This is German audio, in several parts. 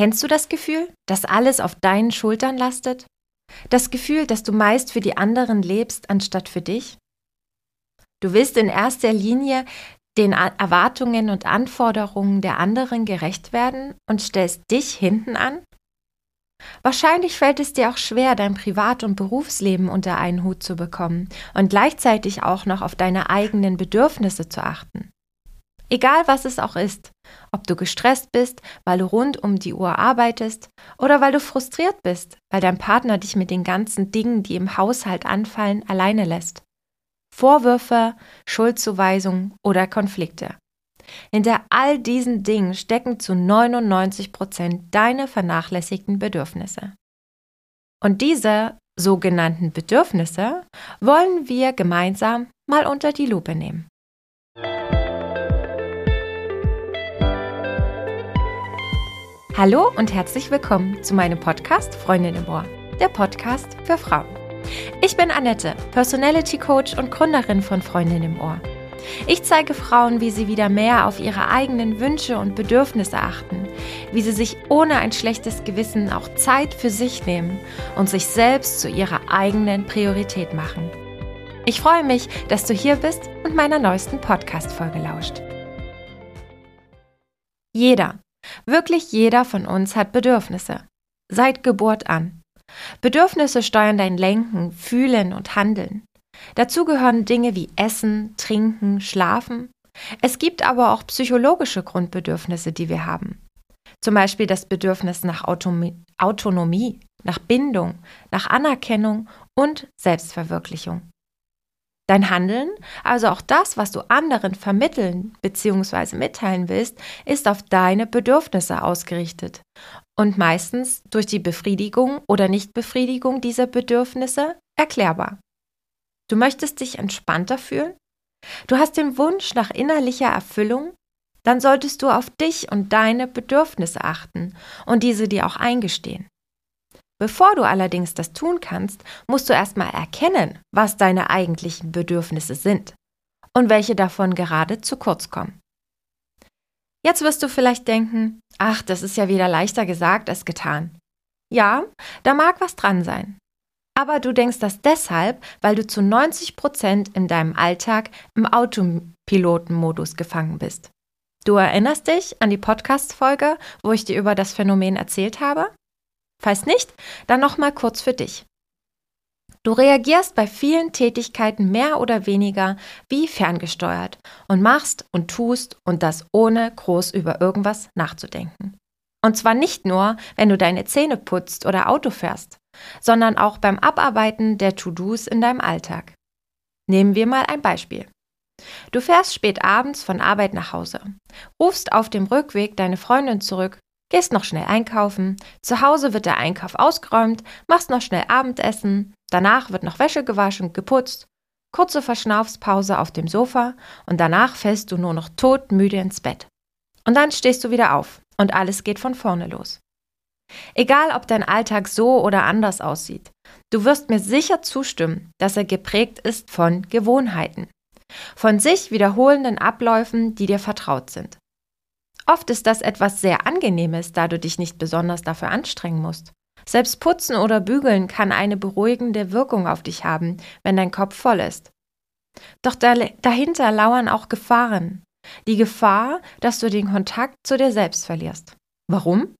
Kennst du das Gefühl, dass alles auf deinen Schultern lastet? Das Gefühl, dass du meist für die anderen lebst, anstatt für dich? Du willst in erster Linie den Erwartungen und Anforderungen der anderen gerecht werden und stellst dich hinten an? Wahrscheinlich fällt es dir auch schwer, dein Privat- und Berufsleben unter einen Hut zu bekommen und gleichzeitig auch noch auf deine eigenen Bedürfnisse zu achten. Egal was es auch ist, ob du gestresst bist, weil du rund um die Uhr arbeitest oder weil du frustriert bist, weil dein Partner dich mit den ganzen Dingen, die im Haushalt anfallen, alleine lässt. Vorwürfe, Schuldzuweisungen oder Konflikte. Hinter all diesen Dingen stecken zu 99 Prozent deine vernachlässigten Bedürfnisse. Und diese sogenannten Bedürfnisse wollen wir gemeinsam mal unter die Lupe nehmen. Hallo und herzlich willkommen zu meinem Podcast Freundin im Ohr, der Podcast für Frauen. Ich bin Annette, Personality Coach und Gründerin von Freundin im Ohr. Ich zeige Frauen, wie sie wieder mehr auf ihre eigenen Wünsche und Bedürfnisse achten, wie sie sich ohne ein schlechtes Gewissen auch Zeit für sich nehmen und sich selbst zu ihrer eigenen Priorität machen. Ich freue mich, dass du hier bist und meiner neuesten Podcast-Folge lauscht. Jeder, Wirklich jeder von uns hat Bedürfnisse. Seit Geburt an. Bedürfnisse steuern dein Lenken, Fühlen und Handeln. Dazu gehören Dinge wie Essen, Trinken, Schlafen. Es gibt aber auch psychologische Grundbedürfnisse, die wir haben. Zum Beispiel das Bedürfnis nach Autonomie, nach Bindung, nach Anerkennung und Selbstverwirklichung. Dein Handeln, also auch das, was du anderen vermitteln bzw. mitteilen willst, ist auf deine Bedürfnisse ausgerichtet und meistens durch die Befriedigung oder Nichtbefriedigung dieser Bedürfnisse erklärbar. Du möchtest dich entspannter fühlen? Du hast den Wunsch nach innerlicher Erfüllung? Dann solltest du auf dich und deine Bedürfnisse achten und diese dir auch eingestehen. Bevor du allerdings das tun kannst, musst du erstmal erkennen, was deine eigentlichen Bedürfnisse sind und welche davon gerade zu kurz kommen. Jetzt wirst du vielleicht denken, ach, das ist ja wieder leichter gesagt als getan. Ja, da mag was dran sein. Aber du denkst das deshalb, weil du zu 90 Prozent in deinem Alltag im Autopilotenmodus gefangen bist. Du erinnerst dich an die Podcast-Folge, wo ich dir über das Phänomen erzählt habe? Falls nicht, dann nochmal kurz für dich. Du reagierst bei vielen Tätigkeiten mehr oder weniger wie ferngesteuert und machst und tust und das ohne groß über irgendwas nachzudenken. Und zwar nicht nur, wenn du deine Zähne putzt oder Auto fährst, sondern auch beim Abarbeiten der To-Dos in deinem Alltag. Nehmen wir mal ein Beispiel. Du fährst spät abends von Arbeit nach Hause, rufst auf dem Rückweg deine Freundin zurück Gehst noch schnell einkaufen, zu Hause wird der Einkauf ausgeräumt, machst noch schnell Abendessen, danach wird noch Wäsche gewaschen geputzt, kurze Verschnaufspause auf dem Sofa. Und danach fällst du nur noch todmüde ins Bett. Und dann stehst du wieder auf. Und alles geht von vorne los. Egal, ob dein Alltag so oder anders aussieht, du wirst mir sicher zustimmen, dass er geprägt ist von Gewohnheiten, von sich wiederholenden Abläufen, die dir vertraut sind. Oft ist das etwas sehr Angenehmes, da du dich nicht besonders dafür anstrengen musst. Selbst putzen oder bügeln kann eine beruhigende Wirkung auf dich haben, wenn dein Kopf voll ist. Doch dahinter lauern auch Gefahren. Die Gefahr, dass du den Kontakt zu dir selbst verlierst. Warum?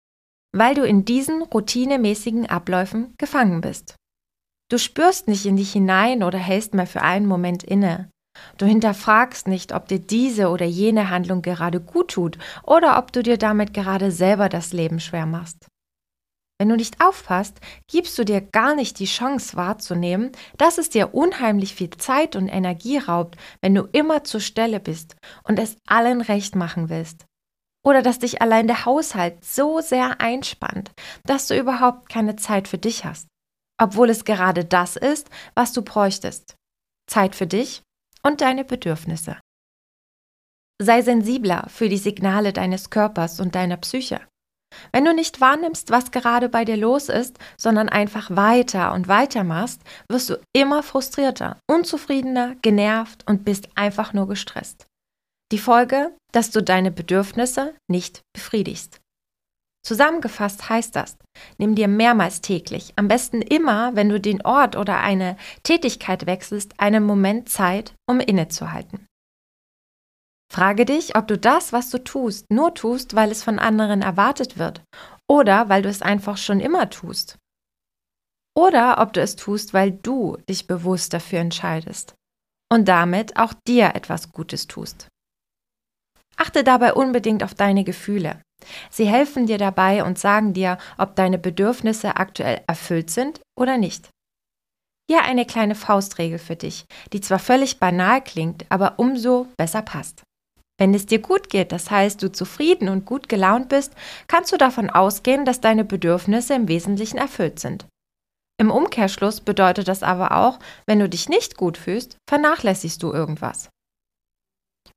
Weil du in diesen routinemäßigen Abläufen gefangen bist. Du spürst nicht in dich hinein oder hältst mal für einen Moment inne. Du hinterfragst nicht, ob dir diese oder jene Handlung gerade gut tut oder ob du dir damit gerade selber das Leben schwer machst. Wenn du nicht aufpasst, gibst du dir gar nicht die Chance wahrzunehmen, dass es dir unheimlich viel Zeit und Energie raubt, wenn du immer zur Stelle bist und es allen recht machen willst. Oder dass dich allein der Haushalt so sehr einspannt, dass du überhaupt keine Zeit für dich hast. Obwohl es gerade das ist, was du bräuchtest. Zeit für dich und deine Bedürfnisse. Sei sensibler für die Signale deines Körpers und deiner Psyche. Wenn du nicht wahrnimmst, was gerade bei dir los ist, sondern einfach weiter und weiter machst, wirst du immer frustrierter, unzufriedener, genervt und bist einfach nur gestresst. Die Folge, dass du deine Bedürfnisse nicht befriedigst. Zusammengefasst heißt das, nimm dir mehrmals täglich, am besten immer, wenn du den Ort oder eine Tätigkeit wechselst, einen Moment Zeit, um innezuhalten. Frage dich, ob du das, was du tust, nur tust, weil es von anderen erwartet wird oder weil du es einfach schon immer tust. Oder ob du es tust, weil du dich bewusst dafür entscheidest und damit auch dir etwas Gutes tust. Achte dabei unbedingt auf deine Gefühle. Sie helfen dir dabei und sagen dir, ob deine Bedürfnisse aktuell erfüllt sind oder nicht. Hier eine kleine Faustregel für dich, die zwar völlig banal klingt, aber umso besser passt. Wenn es dir gut geht, das heißt du zufrieden und gut gelaunt bist, kannst du davon ausgehen, dass deine Bedürfnisse im Wesentlichen erfüllt sind. Im Umkehrschluss bedeutet das aber auch, wenn du dich nicht gut fühlst, vernachlässigst du irgendwas.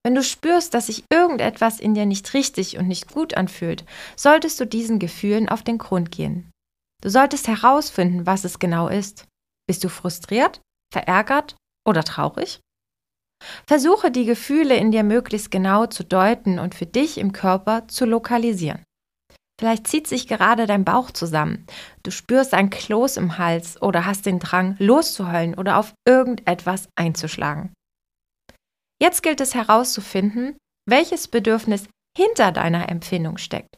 Wenn du spürst, dass sich irgendetwas in dir nicht richtig und nicht gut anfühlt, solltest du diesen Gefühlen auf den Grund gehen. Du solltest herausfinden, was es genau ist. Bist du frustriert, verärgert oder traurig? Versuche die Gefühle in dir möglichst genau zu deuten und für dich im Körper zu lokalisieren. Vielleicht zieht sich gerade dein Bauch zusammen. Du spürst ein Kloß im Hals oder hast den Drang, loszuheulen oder auf irgendetwas einzuschlagen. Jetzt gilt es herauszufinden, welches Bedürfnis hinter deiner Empfindung steckt.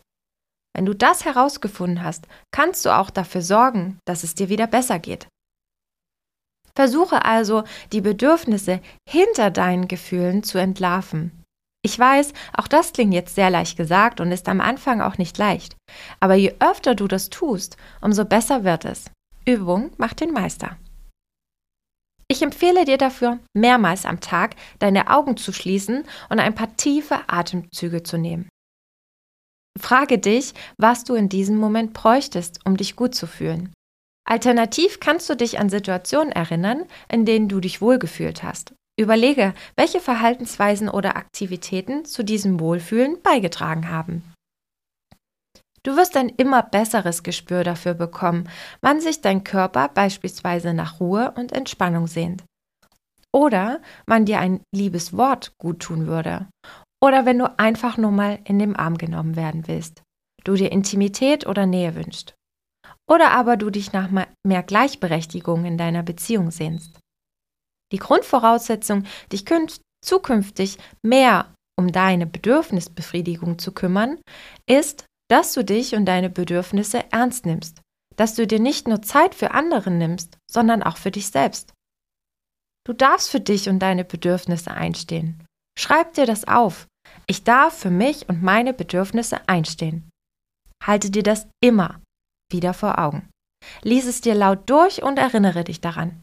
Wenn du das herausgefunden hast, kannst du auch dafür sorgen, dass es dir wieder besser geht. Versuche also, die Bedürfnisse hinter deinen Gefühlen zu entlarven. Ich weiß, auch das klingt jetzt sehr leicht gesagt und ist am Anfang auch nicht leicht. Aber je öfter du das tust, umso besser wird es. Übung macht den Meister. Ich empfehle dir dafür, mehrmals am Tag deine Augen zu schließen und ein paar tiefe Atemzüge zu nehmen. Frage dich, was du in diesem Moment bräuchtest, um dich gut zu fühlen. Alternativ kannst du dich an Situationen erinnern, in denen du dich wohlgefühlt hast. Überlege, welche Verhaltensweisen oder Aktivitäten zu diesem Wohlfühlen beigetragen haben. Du wirst ein immer besseres Gespür dafür bekommen, wann sich dein Körper beispielsweise nach Ruhe und Entspannung sehnt. Oder wann dir ein liebes Wort gut tun würde. Oder wenn du einfach nur mal in den Arm genommen werden willst. Du dir Intimität oder Nähe wünschst. Oder aber du dich nach mehr Gleichberechtigung in deiner Beziehung sehnst. Die Grundvoraussetzung, dich zukünftig mehr um deine Bedürfnisbefriedigung zu kümmern, ist, dass du dich und deine Bedürfnisse ernst nimmst, dass du dir nicht nur Zeit für andere nimmst, sondern auch für dich selbst. Du darfst für dich und deine Bedürfnisse einstehen. Schreib dir das auf. Ich darf für mich und meine Bedürfnisse einstehen. Halte dir das immer wieder vor Augen. Lies es dir laut durch und erinnere dich daran.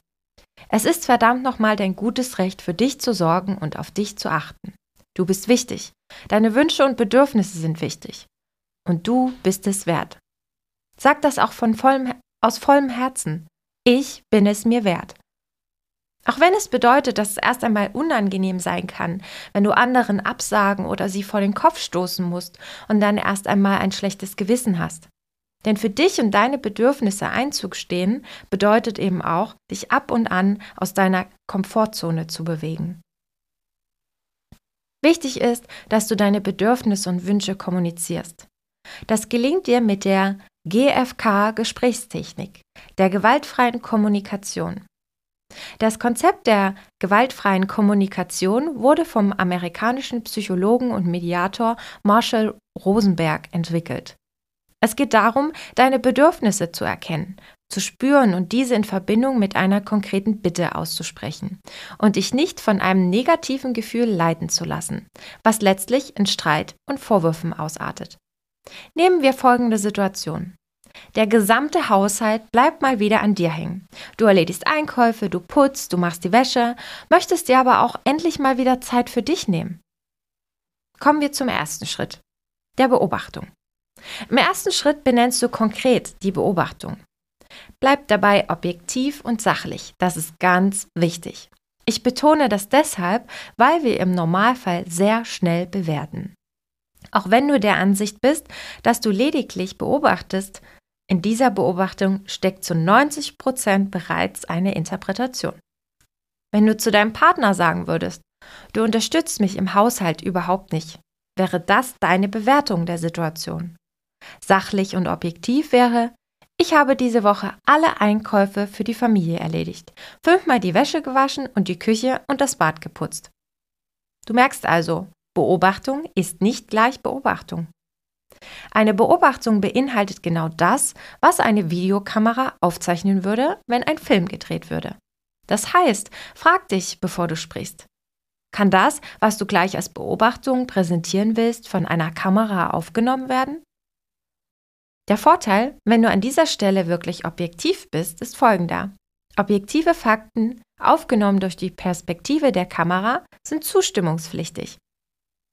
Es ist verdammt nochmal dein gutes Recht, für dich zu sorgen und auf dich zu achten. Du bist wichtig. Deine Wünsche und Bedürfnisse sind wichtig und du bist es wert. Sag das auch von vollem, aus vollem Herzen. Ich bin es mir wert. Auch wenn es bedeutet, dass es erst einmal unangenehm sein kann, wenn du anderen absagen oder sie vor den Kopf stoßen musst und dann erst einmal ein schlechtes Gewissen hast. Denn für dich und deine Bedürfnisse Einzug stehen, bedeutet eben auch, dich ab und an aus deiner Komfortzone zu bewegen. Wichtig ist, dass du deine Bedürfnisse und Wünsche kommunizierst. Das gelingt dir mit der GFK-Gesprächstechnik, der gewaltfreien Kommunikation. Das Konzept der gewaltfreien Kommunikation wurde vom amerikanischen Psychologen und Mediator Marshall Rosenberg entwickelt. Es geht darum, deine Bedürfnisse zu erkennen, zu spüren und diese in Verbindung mit einer konkreten Bitte auszusprechen und dich nicht von einem negativen Gefühl leiten zu lassen, was letztlich in Streit und Vorwürfen ausartet. Nehmen wir folgende Situation. Der gesamte Haushalt bleibt mal wieder an dir hängen. Du erledigst Einkäufe, du putzt, du machst die Wäsche, möchtest dir aber auch endlich mal wieder Zeit für dich nehmen. Kommen wir zum ersten Schritt, der Beobachtung. Im ersten Schritt benennst du konkret die Beobachtung. Bleib dabei objektiv und sachlich, das ist ganz wichtig. Ich betone das deshalb, weil wir im Normalfall sehr schnell bewerten. Auch wenn du der Ansicht bist, dass du lediglich beobachtest, in dieser Beobachtung steckt zu 90 Prozent bereits eine Interpretation. Wenn du zu deinem Partner sagen würdest, du unterstützt mich im Haushalt überhaupt nicht, wäre das deine Bewertung der Situation. Sachlich und objektiv wäre, ich habe diese Woche alle Einkäufe für die Familie erledigt, fünfmal die Wäsche gewaschen und die Küche und das Bad geputzt. Du merkst also, Beobachtung ist nicht gleich Beobachtung. Eine Beobachtung beinhaltet genau das, was eine Videokamera aufzeichnen würde, wenn ein Film gedreht würde. Das heißt, frag dich, bevor du sprichst. Kann das, was du gleich als Beobachtung präsentieren willst, von einer Kamera aufgenommen werden? Der Vorteil, wenn du an dieser Stelle wirklich objektiv bist, ist folgender. Objektive Fakten, aufgenommen durch die Perspektive der Kamera, sind zustimmungspflichtig.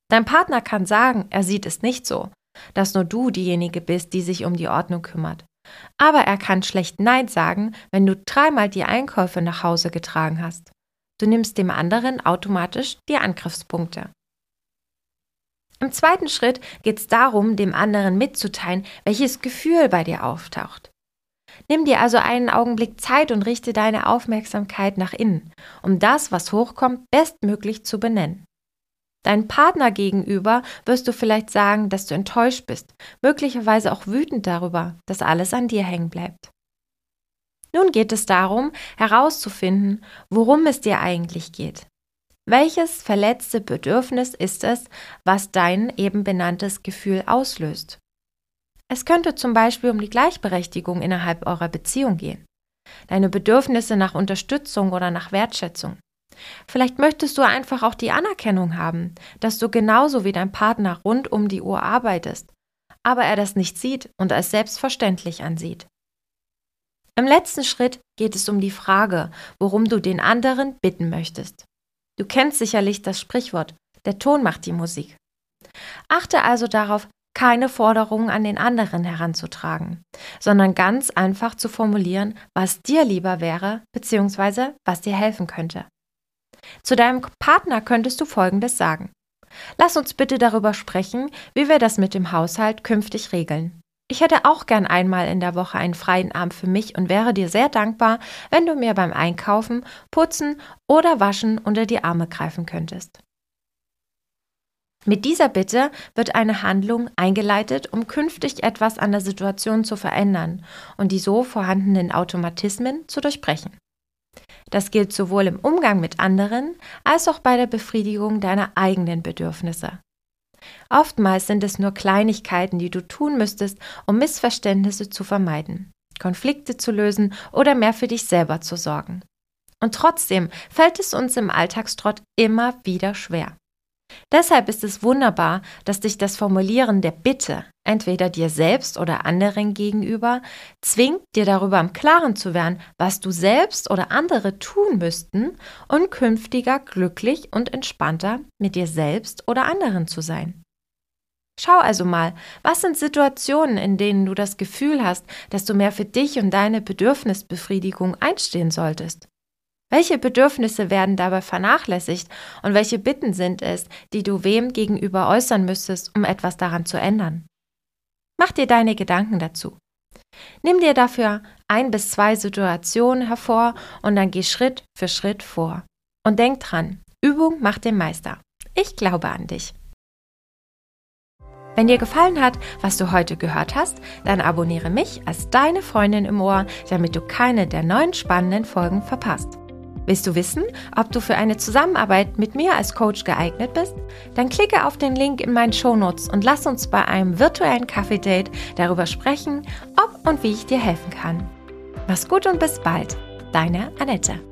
Dein Partner kann sagen, er sieht es nicht so, dass nur du diejenige bist, die sich um die Ordnung kümmert. Aber er kann schlecht Nein sagen, wenn du dreimal die Einkäufe nach Hause getragen hast. Du nimmst dem anderen automatisch die Angriffspunkte. Im zweiten Schritt geht es darum, dem anderen mitzuteilen, welches Gefühl bei dir auftaucht. Nimm dir also einen Augenblick Zeit und richte deine Aufmerksamkeit nach innen, um das, was hochkommt, bestmöglich zu benennen. Dein Partner gegenüber wirst du vielleicht sagen, dass du enttäuscht bist, möglicherweise auch wütend darüber, dass alles an dir hängen bleibt. Nun geht es darum, herauszufinden, worum es dir eigentlich geht. Welches verletzte Bedürfnis ist es, was dein eben benanntes Gefühl auslöst? Es könnte zum Beispiel um die Gleichberechtigung innerhalb eurer Beziehung gehen, deine Bedürfnisse nach Unterstützung oder nach Wertschätzung. Vielleicht möchtest du einfach auch die Anerkennung haben, dass du genauso wie dein Partner rund um die Uhr arbeitest, aber er das nicht sieht und als selbstverständlich ansieht. Im letzten Schritt geht es um die Frage, worum du den anderen bitten möchtest. Du kennst sicherlich das Sprichwort, der Ton macht die Musik. Achte also darauf, keine Forderungen an den anderen heranzutragen, sondern ganz einfach zu formulieren, was dir lieber wäre bzw. was dir helfen könnte. Zu deinem Partner könntest du Folgendes sagen. Lass uns bitte darüber sprechen, wie wir das mit dem Haushalt künftig regeln. Ich hätte auch gern einmal in der Woche einen freien Abend für mich und wäre dir sehr dankbar, wenn du mir beim Einkaufen, Putzen oder Waschen unter die Arme greifen könntest. Mit dieser Bitte wird eine Handlung eingeleitet, um künftig etwas an der Situation zu verändern und die so vorhandenen Automatismen zu durchbrechen. Das gilt sowohl im Umgang mit anderen als auch bei der Befriedigung deiner eigenen Bedürfnisse. Oftmals sind es nur Kleinigkeiten, die du tun müsstest, um Missverständnisse zu vermeiden, Konflikte zu lösen oder mehr für dich selber zu sorgen. Und trotzdem fällt es uns im Alltagstrott immer wieder schwer. Deshalb ist es wunderbar, dass dich das Formulieren der Bitte, entweder dir selbst oder anderen gegenüber, zwingt, dir darüber im Klaren zu werden, was du selbst oder andere tun müssten, um künftiger glücklich und entspannter mit dir selbst oder anderen zu sein. Schau also mal, was sind Situationen, in denen du das Gefühl hast, dass du mehr für dich und deine Bedürfnisbefriedigung einstehen solltest. Welche Bedürfnisse werden dabei vernachlässigt und welche Bitten sind es, die du wem gegenüber äußern müsstest, um etwas daran zu ändern? Mach dir deine Gedanken dazu. Nimm dir dafür ein bis zwei Situationen hervor und dann geh Schritt für Schritt vor. Und denk dran, Übung macht den Meister. Ich glaube an dich. Wenn dir gefallen hat, was du heute gehört hast, dann abonniere mich als deine Freundin im Ohr, damit du keine der neuen spannenden Folgen verpasst. Willst du wissen, ob du für eine Zusammenarbeit mit mir als Coach geeignet bist? Dann klicke auf den Link in meinen Shownotes und lass uns bei einem virtuellen Kaffee-Date darüber sprechen, ob und wie ich dir helfen kann. Mach's gut und bis bald. Deine Annette.